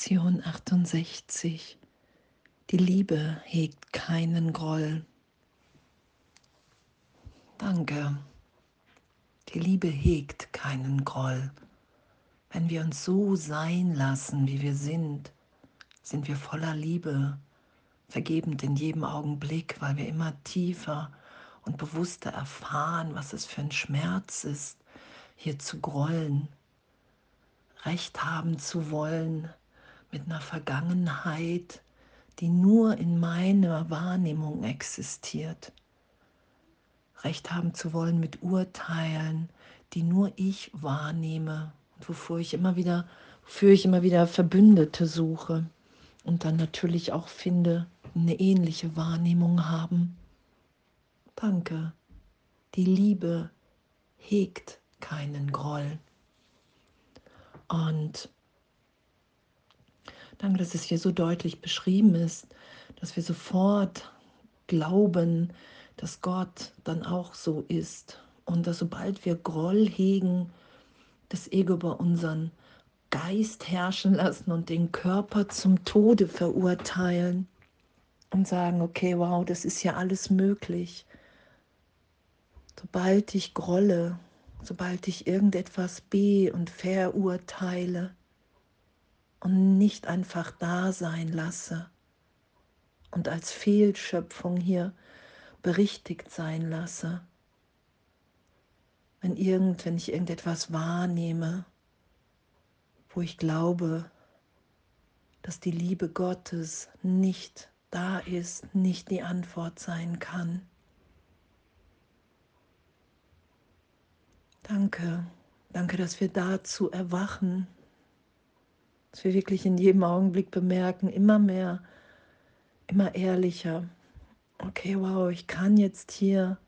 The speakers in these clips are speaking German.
Lektion 68. Die Liebe hegt keinen Groll. Danke. Die Liebe hegt keinen Groll. Wenn wir uns so sein lassen, wie wir sind, sind wir voller Liebe, vergebend in jedem Augenblick, weil wir immer tiefer und bewusster erfahren, was es für ein Schmerz ist, hier zu grollen, Recht haben zu wollen mit einer Vergangenheit, die nur in meiner Wahrnehmung existiert. Recht haben zu wollen mit Urteilen, die nur ich wahrnehme und wofür ich immer wieder, wofür ich immer wieder Verbündete suche und dann natürlich auch finde, eine ähnliche Wahrnehmung haben. Danke. Die Liebe hegt keinen Groll. Und danke, dass es hier so deutlich beschrieben ist, dass wir sofort glauben, dass Gott dann auch so ist. Und dass sobald wir Groll hegen, das Ego über unseren Geist herrschen lassen und den Körper zum Tode verurteilen und sagen, okay, wow, das ist ja alles möglich. Sobald ich grolle, sobald ich irgendetwas be- und verurteile und nicht einfach da sein lasse und als Fehlschöpfung hier berichtigt sein lasse. Wenn, irgend, wenn ich irgendetwas wahrnehme, wo ich glaube, dass die Liebe Gottes nicht da ist, nicht die Antwort sein kann. Danke, danke, dass wir dazu erwachen, dass wir wirklich in jedem Augenblick bemerken, immer mehr, immer ehrlicher. Okay, wow, ich kann jetzt hier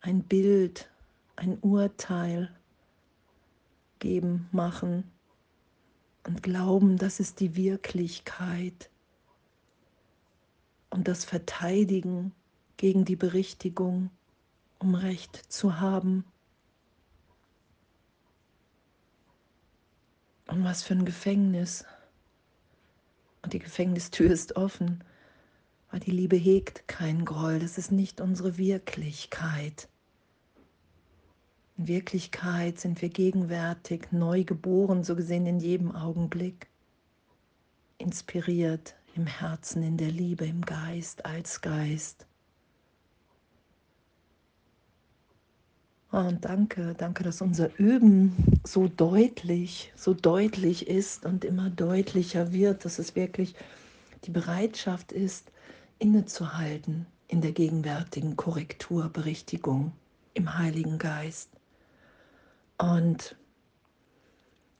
ein Bild, ein Urteil geben, machen und glauben, das ist die Wirklichkeit. Und das Verteidigen gegen die Berichtigung, um Recht zu haben. Und was für ein Gefängnis. Und die Gefängnistür ist offen, weil die Liebe hegt kein Groll. Das ist nicht unsere Wirklichkeit. In Wirklichkeit sind wir gegenwärtig, neu geboren, so gesehen in jedem Augenblick, inspiriert im Herzen, in der Liebe, im Geist, als Geist. Und danke, danke, dass unser Üben so deutlich, so deutlich ist und immer deutlicher wird, dass es wirklich die Bereitschaft ist, innezuhalten in der gegenwärtigen Korrektur, Berichtigung im Heiligen Geist. Und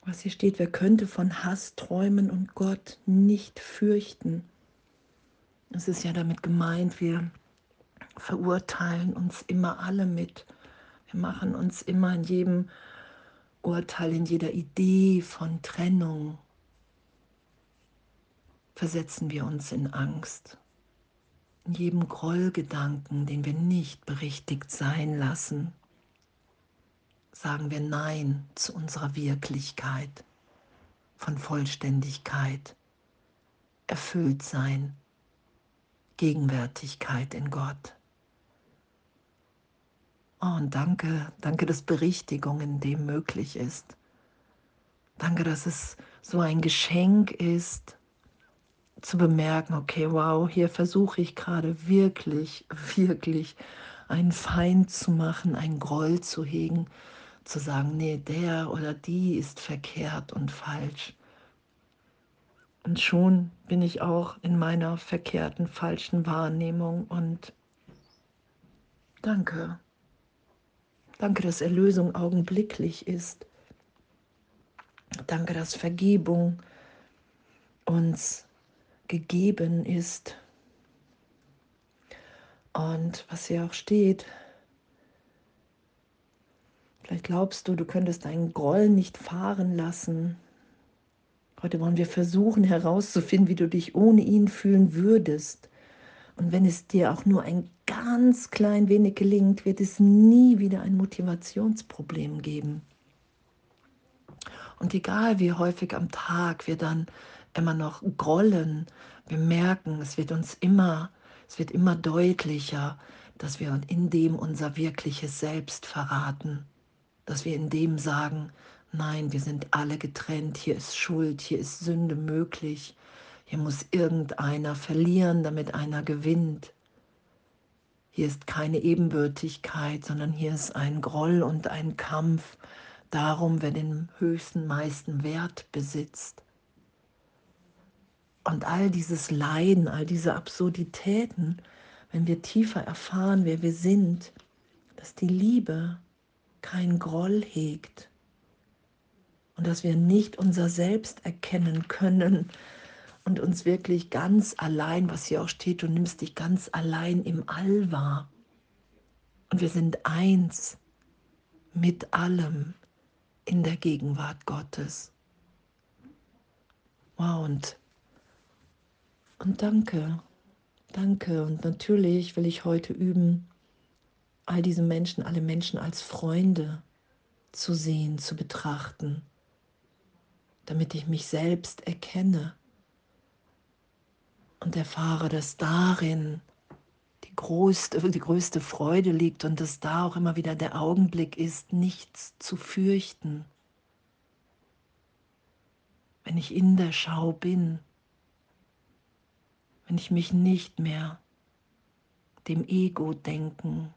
was hier steht, wer könnte von Hass träumen und Gott nicht fürchten? Es ist ja damit gemeint, wir verurteilen uns immer alle mit wir machen uns immer in jedem Urteil, in jeder Idee von Trennung, versetzen wir uns in Angst. In jedem Grollgedanken, den wir nicht berichtigt sein lassen, sagen wir Nein zu unserer Wirklichkeit von Vollständigkeit, Erfülltsein, Gegenwärtigkeit in Gott. Oh, und danke, danke, dass Berichtigung in dem möglich ist. Danke, dass es so ein Geschenk ist, zu bemerken, okay, wow, hier versuche ich gerade wirklich, wirklich einen Feind zu machen, einen Groll zu hegen, zu sagen, nee, der oder die ist verkehrt und falsch. Und schon bin ich auch in meiner verkehrten, falschen Wahrnehmung und danke. Danke, dass Erlösung augenblicklich ist. Danke, dass Vergebung uns gegeben ist. Und was hier auch steht, vielleicht glaubst du, du könntest deinen Groll nicht fahren lassen. Heute wollen wir versuchen herauszufinden, wie du dich ohne ihn fühlen würdest. Und wenn es dir auch nur ein ganz klein wenig gelingt, wird es nie wieder ein Motivationsproblem geben. Und egal wie häufig am Tag wir dann immer noch grollen. Wir merken, es wird uns immer, es wird immer deutlicher, dass wir in dem unser wirkliches Selbst verraten, dass wir in dem sagen, nein, wir sind alle getrennt, hier ist Schuld, hier ist Sünde möglich, hier muss irgendeiner verlieren, damit einer gewinnt. Hier ist keine Ebenbürtigkeit, sondern hier ist ein Groll und ein Kampf darum, wer den höchsten, meisten Wert besitzt. Und all dieses Leiden, all diese Absurditäten, wenn wir tiefer erfahren, wer wir sind, dass die Liebe kein Groll hegt und dass wir nicht unser Selbst erkennen können und uns wirklich ganz allein, was hier auch steht, du nimmst dich ganz allein im All wahr. Und wir sind eins mit allem in der Gegenwart Gottes. Wow, und und danke, danke. Und natürlich will ich heute üben, all diese Menschen, alle Menschen als Freunde zu sehen, zu betrachten, damit ich mich selbst erkenne und erfahre, dass darin die größte, die größte Freude liegt und dass da auch immer wieder der Augenblick ist, nichts zu fürchten. Wenn ich in der Schau bin, wenn ich mich nicht mehr dem Ego-Denken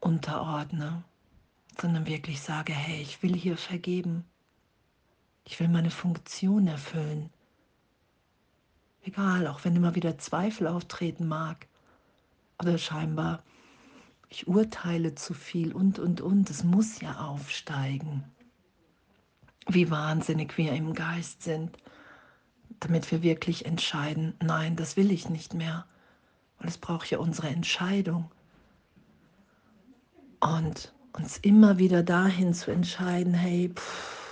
unterordne, sondern wirklich sage, hey, ich will hier vergeben. Ich will meine Funktion erfüllen. Egal, auch wenn immer wieder Zweifel auftreten mag oder scheinbar ich urteile zu viel und, und, und. Es muss ja aufsteigen. Wie wahnsinnig wir im Geist sind damit wir wirklich entscheiden, nein, das will ich nicht mehr. Weil es braucht ja unsere Entscheidung. Und uns immer wieder dahin zu entscheiden, hey, pff,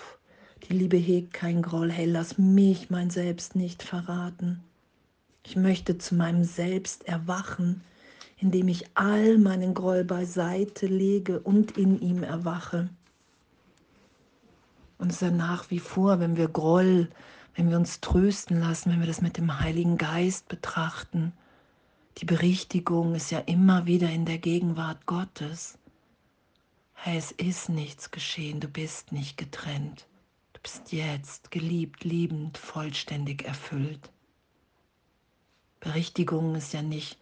die Liebe hegt kein Groll, hey, lass mich mein Selbst nicht verraten. Ich möchte zu meinem Selbst erwachen, indem ich all meinen Groll beiseite lege und in ihm erwache. Und es ist ja nach wie vor, wenn wir Groll wenn wir uns trösten lassen, wenn wir das mit dem Heiligen Geist betrachten. Die Berichtigung ist ja immer wieder in der Gegenwart Gottes. Hey, es ist nichts geschehen, du bist nicht getrennt. Bist jetzt geliebt, liebend, vollständig erfüllt. Berichtigung ist ja nicht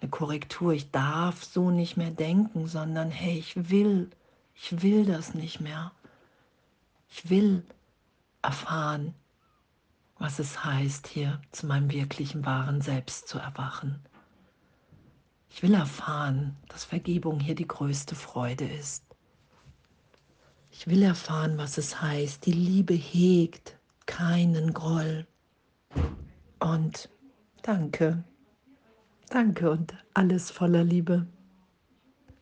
eine Korrektur, ich darf so nicht mehr denken, sondern hey, ich will, ich will das nicht mehr. Ich will erfahren, was es heißt, hier zu meinem wirklichen wahren Selbst zu erwachen. Ich will erfahren, dass Vergebung hier die größte Freude ist. Ich will erfahren, was es heißt, die Liebe hegt keinen Groll. Und danke, danke und alles voller Liebe.